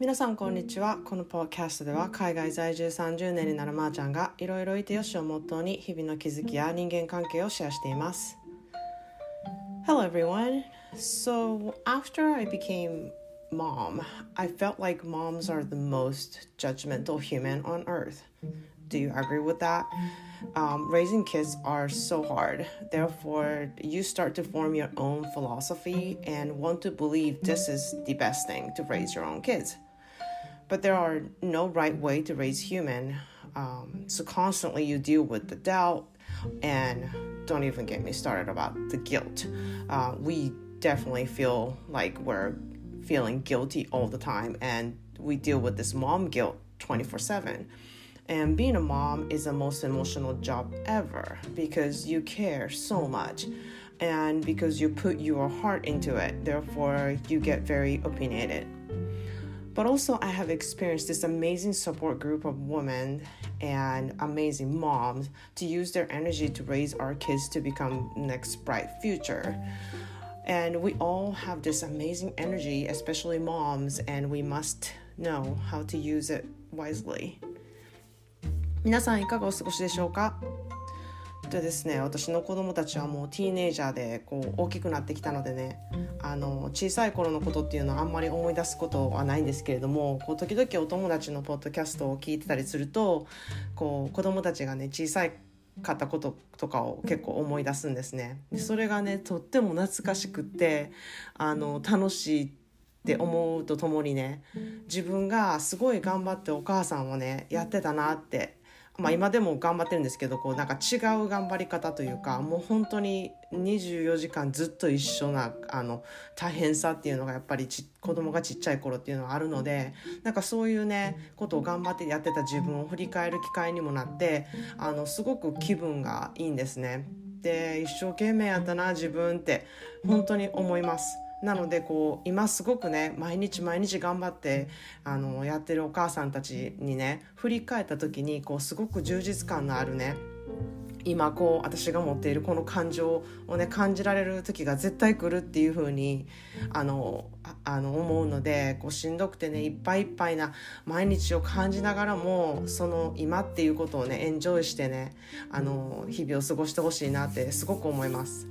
皆さんこんにちはこのポッドキャストでは海外在住30年になるまーちゃんがいろいろいてよしをモットーに日々の気づきや人間関係をシェアしています Hello everyone So after I became mom I felt like moms are the most judgmental human on earth Do you agree with that? Um, raising kids are so hard. Therefore, you start to form your own philosophy and want to believe this is the best thing to raise your own kids. But there are no right way to raise human. Um, so constantly you deal with the doubt, and don't even get me started about the guilt. Uh, we definitely feel like we're feeling guilty all the time, and we deal with this mom guilt 24 7 and being a mom is the most emotional job ever because you care so much and because you put your heart into it. Therefore, you get very opinionated. But also, I have experienced this amazing support group of women and amazing moms to use their energy to raise our kids to become next bright future. And we all have this amazing energy, especially moms, and we must know how to use it wisely. 皆さんいかがお過ごしでしょうか でですね私の子供たちはもうティーネイジャーでこう大きくなってきたのでねあの小さい頃のことっていうのはあんまり思い出すことはないんですけれどもこう時々お友達のポッドキャストを聞いてたりするとこう子供たちがね小さいかったこととかを結構思い出すんですね。でそれがねとっても懐かしくってあの楽しいって思うとともにね自分がすごい頑張ってお母さんをねやってたなってまあ、今でも頑張ってるんですけどこうなんか違う頑張り方というかもう本当に24時間ずっと一緒なあの大変さっていうのがやっぱりち子供がちっちゃい頃っていうのはあるのでなんかそういうねことを頑張ってやってた自分を振り返る機会にもなってあのすごく気分がいいんですね。で一生懸命やったな自分って本当に思います。なのでこう今すごくね毎日毎日頑張ってあのやってるお母さんたちにね振り返った時にこうすごく充実感のあるね今こう私が持っているこの感情をね感じられる時が絶対来るっていう風にあのあの思うのでこうしんどくてねいっぱいいっぱいな毎日を感じながらもその今っていうことをねエンジョイしてねあの日々を過ごしてほしいなってすごく思います。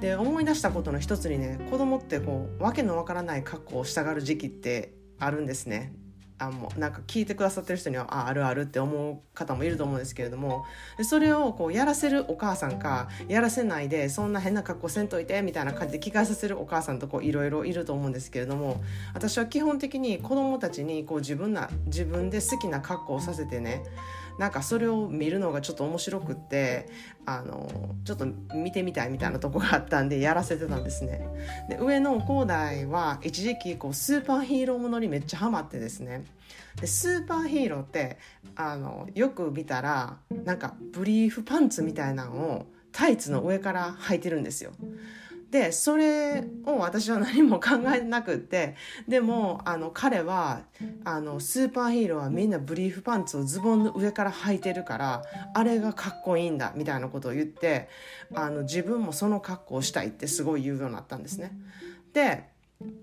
で思い出したことの一つにね子供ってこう訳のわからない格好をしたがる時期ってあるんですね。あもうなんか聞いてくださってる人にはああるあるって思う方もいると思うんですけれどもそれをこうやらせるお母さんかやらせないでそんな変な格好せんといてみたいな感じで聞かさせるお母さんといろいろいると思うんですけれども私は基本的に子供たちにこう自分な自分で好きな格好をさせてねなんかそれを見るのがちょっと面白くってあのちょっと見てみたいみたいなとこがあったんでやらせてたんですねで上の広大は一時期こうスーパーヒーローものにめっちゃハマってですねでスーパーヒーローってあのよく見たらなんかブリーフパンツみたいなのをタイツの上から履いてるんですよ。でそれを私は何も考えなくってでもあの彼はあのスーパーヒーローはみんなブリーフパンツをズボンの上から履いてるからあれがかっこいいんだみたいなことを言ってあの自分もその格好をしたいってすごい言うようになったんですね。で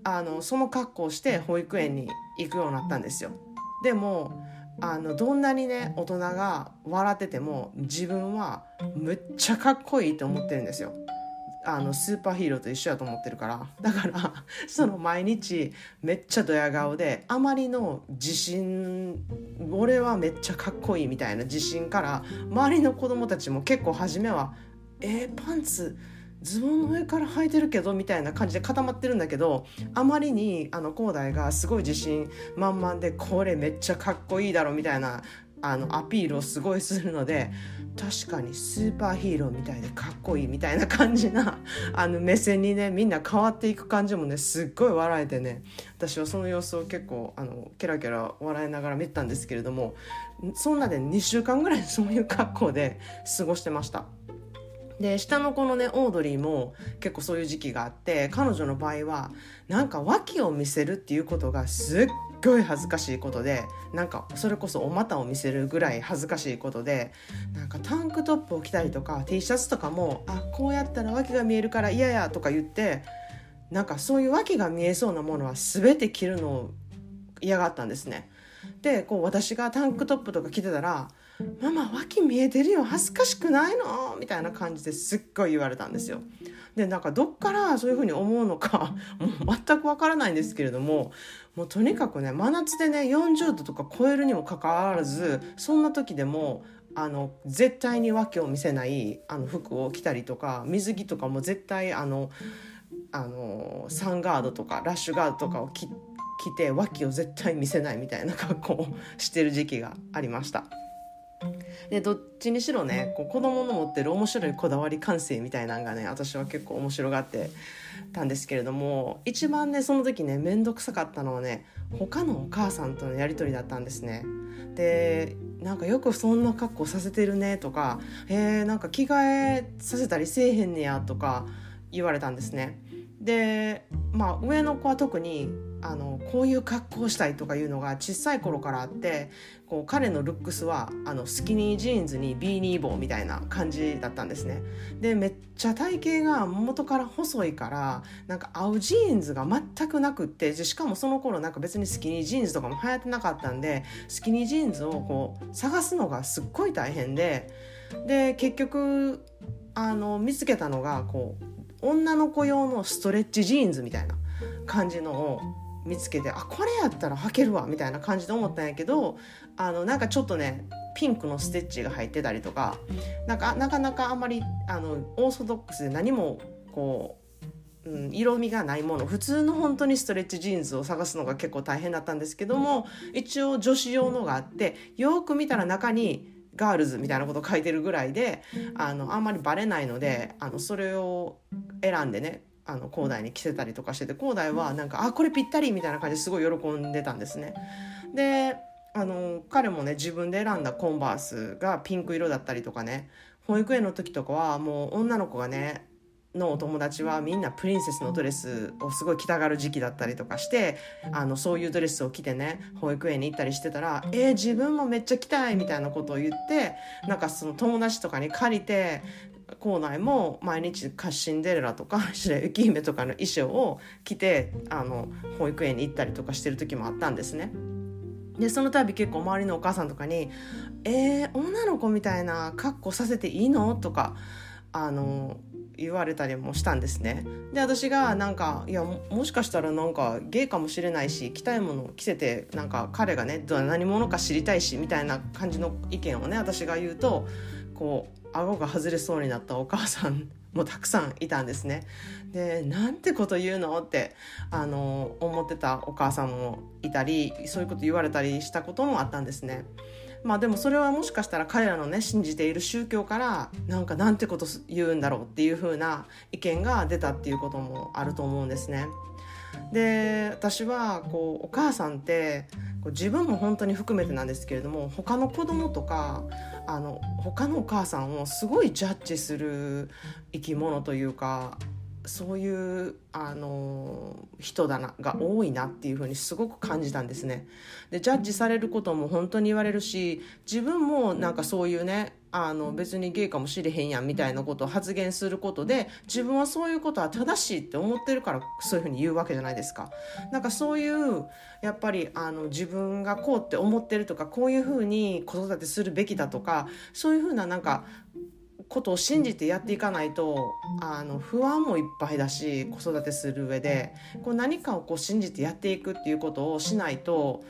あのその格好をして保育園に行くようになったんですよ。でもあのどんなにね大人が笑ってても自分はむっちゃかっこいいと思ってるんですよ。あのスーパーヒーローと一緒やと思ってるから。だからその毎日めっちゃドヤ顔であまりの自信俺はめっちゃかっこいいみたいな自信から周りの子供たちも結構初めは「えー、パンツズボンの上から履いてるけどみたいな感じで固まってるんだけどあまりにあの広大がすごい自信満々でこれめっちゃかっこいいだろみたいなあのアピールをすごいするので確かにスーパーヒーローみたいでかっこいいみたいな感じな あの目線にねみんな変わっていく感じもねすっごい笑えてね私はその様子を結構あのケラケラ笑いながら見てたんですけれどもそんなで2週間ぐらいそういう格好で 過ごしてました。で下の子のねオードリーも結構そういう時期があって彼女の場合はなんか脇を見せるっていうことがすっごい恥ずかしいことでなんかそれこそお股を見せるぐらい恥ずかしいことでなんかタンクトップを着たりとか T シャツとかもあこうやったら脇が見えるから嫌やとか言ってなんかそういう脇が見えそうなものは全て着るのを嫌がったんですね。でこう私がタンクトップとか着てたら「ママ脇見えてるよ恥ずかしくないの?」みたいな感じですっごい言われたんですよ。でなんかどっからそういうふうに思うのか もう全くわからないんですけれどももうとにかくね真夏でね40度とか超えるにもかかわらずそんな時でもあの絶対に訳を見せないあの服を着たりとか水着とかも絶対あのあのサンガードとかラッシュガードとかを着て脇を絶対見せないみたいな格好をしてる時期がありました。でどっちにしろねこう子供の持ってる面白いこだわり感性みたいなのがね私は結構面白がってたんですけれども一番ねその時ね面倒くさかったのはね他のお母さんとのやり取りだったんですね。でなんかよくそんな格好させてるねとか「えー、なんか着替えさせたりせえへんねや」とか言われたんですね。でまあ上の子は特にあのこういう格好したいとかいうのが小さい頃からあってこう彼のルックスはあのスキニージーンズにビーニー帽みたいな感じだったんですね。でめっちゃ体型が元から細いからなんか合うジーンズが全くなくってしかもその頃なんか別にスキニージーンズとかも流行ってなかったんでスキニージーンズをこう探すのがすっごい大変でで結局あの見つけたのがこう女の子用のストレッチジーンズみたいな感じのを見つけてあこれやったら履けるわみたいな感じで思ったんやけどあのなんかちょっとねピンクのステッチが入ってたりとかなんかなかなかあんまりあのオーソドックスで何もこう、うん、色味がないもの普通の本当にストレッチジーンズを探すのが結構大変だったんですけども一応女子用のがあってよく見たら中にガールズみたいなこと書いてるぐらいであのあんまりバレないのであのそれを選んでねあの広大に着せたりとかしてて広大はなんか「あこれぴったり」みたいな感じですごい喜んでたんですね。であの彼もね自分で選んだコンバースがピンク色だったりとかね保育園の時とかはもう女の子がねのお友達はみんなプリンセスのドレスをすごい着たがる時期だったりとかしてあのそういうドレスを着てね保育園に行ったりしてたら「えー、自分もめっちゃ着たい」みたいなことを言ってなんかその友達とかに借りて校内も毎日カシンデレラとか白雪姫とかの衣装を着てあの保育園に行ったりとかしてる時もあったんですね。でその度結構周りのお母さんとかに「えー、女の子みたいな格好させていいの?」とかあの言われたりもしたんですねで私がなんかいやもしかしたらなんかゲイかもしれないし着たいものを着せてなんか彼がね何者か知りたいしみたいな感じの意見をね私が言うとこう顎が外れそうになったお母さんもたくさんいたんですね。でなんてこと言うのってあの思ってたお母さんもいたりそういうこと言われたりしたこともあったんですね。まあでもそれはもしかしたら彼らのね信じている宗教からなんかなんてこと言うんだろうっていう風な意見が出たっていうこともあると思うんですね。で私はこうお母さんってこう自分も本当に含めてなんですけれども他の子供とかあの他のお母さんをすごいジャッジする生き物というかそういうあの人だなが多いなっていうふうにすごく感じたんですね。でジャッジされることも本当に言われるし自分もなんかそういうねあの別にゲイかもしれへんやんみたいなことを発言することで自分はそういうことは正しいって思ってるからそういうふうに言うわけじゃないですか。なんかそういうやっぱりあの自分がこうって思ってるとかこういうふうに子育てするべきだとかそういうふうななんかことを信じてやっていかないとあの不安もいっぱいだし子育てする上で。こう何かをこう信じてやっていくっていうことをしないと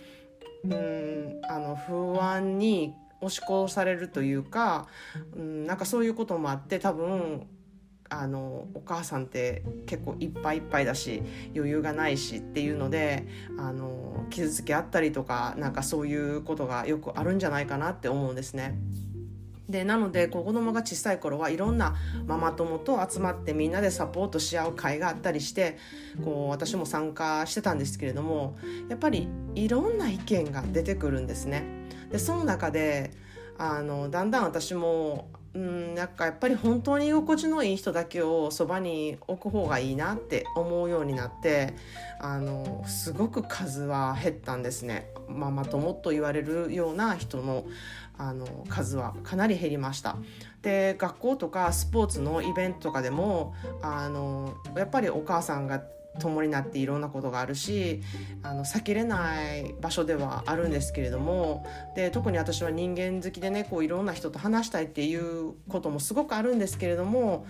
うんあの不安に押し殺されるというかうんなんかそういうこともあって多分あのお母さんって結構いっぱいいっぱいだし余裕がないしっていうのであの傷つけあったりとかなんかそういうことがよくあるんじゃないかなって思うんですね。でなので子供が小さい頃はいろんなママ友と集まってみんなでサポートし合う会があったりしてこう私も参加してたんですけれどもやっぱりいろんな意見が出てくるんですね。でその中であのだんだん私もうんなんかやっぱり本当に居心地のいい人だけをそばに置く方がいいなって思うようになってあのすごく数は減ったんですね。ママ友と言われるような人のあの数はかなり減りましたで学校とかスポーツのイベントとかでもあのやっぱりお母さんが共になっていろんなことがあるしあの避けれない場所ではあるんですけれどもで特に私は人間好きでねこういろんな人と話したいっていうこともすごくあるんですけれども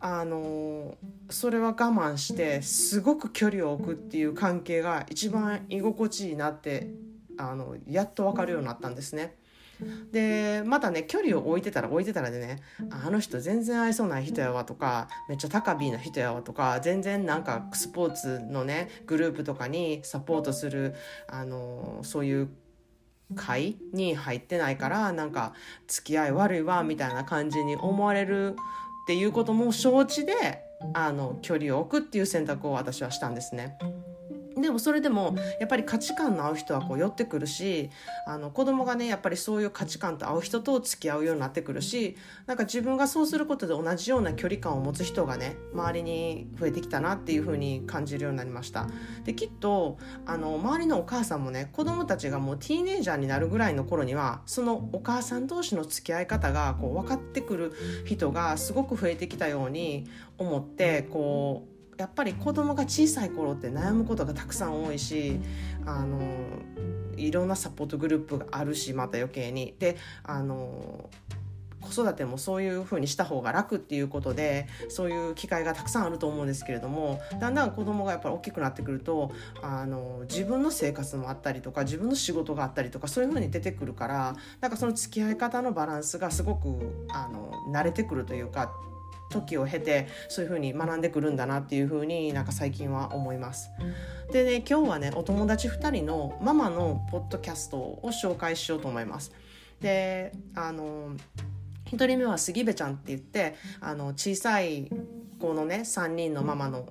あのそれは我慢してすごく距離を置くっていう関係が一番居心地いいなってあのやっと分かるようになったんですね。でまたね距離を置いてたら置いてたらでねあの人全然愛想ない人やわとかめっちゃ高ビーな人やわとか全然なんかスポーツのねグループとかにサポートするあのそういう会に入ってないからなんか付き合い悪いわみたいな感じに思われるっていうことも承知であの距離を置くっていう選択を私はしたんですね。でもそれでもやっぱり価値観の合う人はこう寄ってくるしあの子供がねやっぱりそういう価値観と合う人と付き合うようになってくるしなんか自分がそうすることで同じような距離感を持つ人がね周りに増えてきたなっていう風に感じるようになりました。できっとあの周りのお母さんもね子供たちがもうティーネイジャーになるぐらいの頃にはそのお母さん同士の付き合い方がこう分かってくる人がすごく増えてきたように思ってこうやっぱり子供が小さい頃って悩むことがたくさん多いしあのいろんなサポートグループがあるしまた余計に。であの子育てもそういう風にした方が楽っていうことでそういう機会がたくさんあると思うんですけれどもだんだん子供がやっぱり大きくなってくるとあの自分の生活もあったりとか自分の仕事があったりとかそういう風に出てくるからなんかその付き合い方のバランスがすごくあの慣れてくるというか時を経てそういう風に学んでくるんだなっていう風になんか最近は思います。でね今日はねお友達2人のママのポッドキャストを紹介しようと思います。であの1人目は杉部ちゃんって言ってあの小さい子のね3人のママの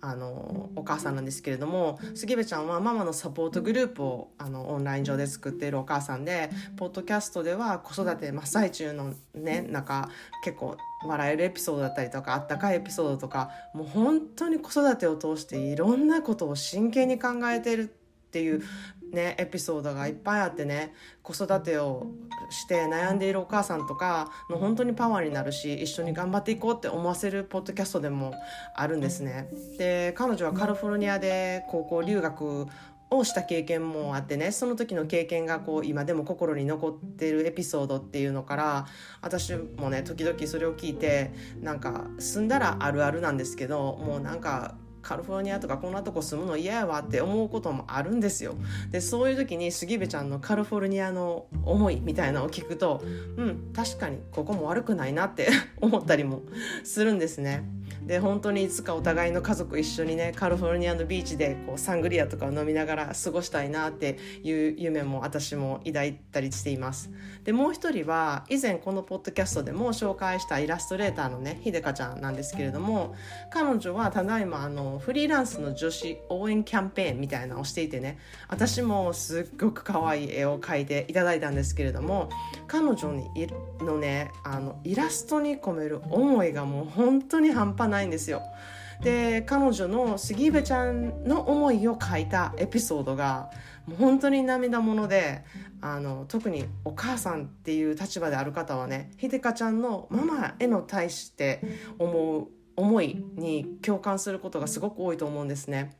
あのお母さんなんですけれども杉部ちゃんはママのサポートグループをあのオンライン上で作っているお母さんでポッドキャストでは子育て真っ最中のねなんか結構笑えるエピソードだったりとかあったかいエピソードとかもう本当に子育てを通していろんなことを真剣に考えてるっていうね、エピソードがいっぱいあってね子育てをして悩んでいるお母さんとかの本当にパワーになるし一緒に頑張っていこうって思わせるポッドキャストでもあるんですね。で彼女はカリフォルニアで高校留学をした経験もあってねその時の経験がこう今でも心に残ってるエピソードっていうのから私もね時々それを聞いてなんか住んだらあるあるなんですけどもうなんかカリフォルニアとかこんなとこ住むの嫌やわって思うこともあるんですよ。でそういう時に杉部ちゃんのカリフォルニアの思いみたいなのを聞くとうん確かにここも悪くないなって 思ったりもするんですね。で本当にいつかお互いの家族一緒にねカリフォルニアのビーチでこうサングリアとかを飲みながら過ごしたいなっていう夢も私も抱いたりしています。でもう一人は以前このポッドキャストでも紹介したイラストレーターのねひでかちゃんなんですけれども彼女はただいまあのフリーランスの女子応援キャンペーンみたいなのをしていてね私もすっごく可愛い絵を描いていただいたんですけれども彼女にのねあのイラストに込める思いがもう本当に半端ないんですよ。で彼女の杉部ちゃんの思いを書いたエピソードがもう本当に涙ものであの特にお母さんっていう立場である方はねひでかちゃんのママへの対して思う思いに共感することがすごく多いと思うんですね。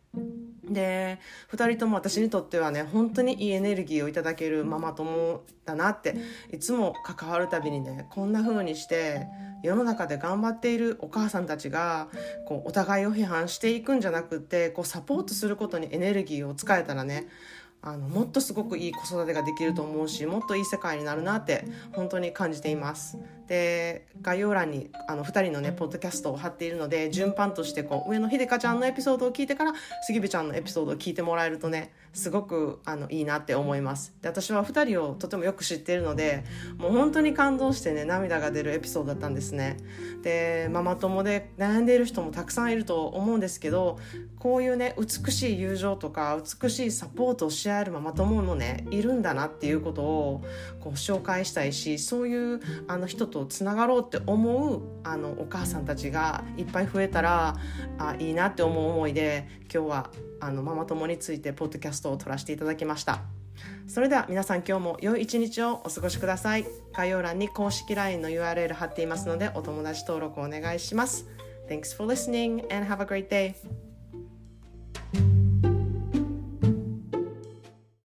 で2人とも私にとってはね本当にいいエネルギーをいただけるママ友だなっていつも関わるたびにねこんな風にして世の中で頑張っているお母さんたちがこうお互いを批判していくんじゃなくってこうサポートすることにエネルギーを使えたらねあのもっとすごくいい子育てができると思うしもっといい世界になるなって本当に感じていますで概要欄にあの2人のねポッドキャストを貼っているので順番としてこう上野秀香ちゃんのエピソードを聞いてから杉部ちゃんのエピソードを聞いてもらえるとねすごくあのいいなって思います。で私は2人をとてもよく知っているのでもう本当に感動してね涙が出るエピソードだったんですね。でママ友で悩んでいる人もたくさんいると思うんですけどこういうね美しい友情とか美しいサポートをし合えるママ友もねいるんだなっていうことをこう紹介したいしそういうあの人とつながろうって思うあのお母さんたちがいっぱい増えたらあいいなって思う思いで今日はあのママ友についてポッドキャストを撮らせていただきました。それでは皆さん今日も良い一日をお過ごしください。概要欄に公式 LINE の URL 貼っていますのでお友達登録お願いします。Thanks for listening and have a great day.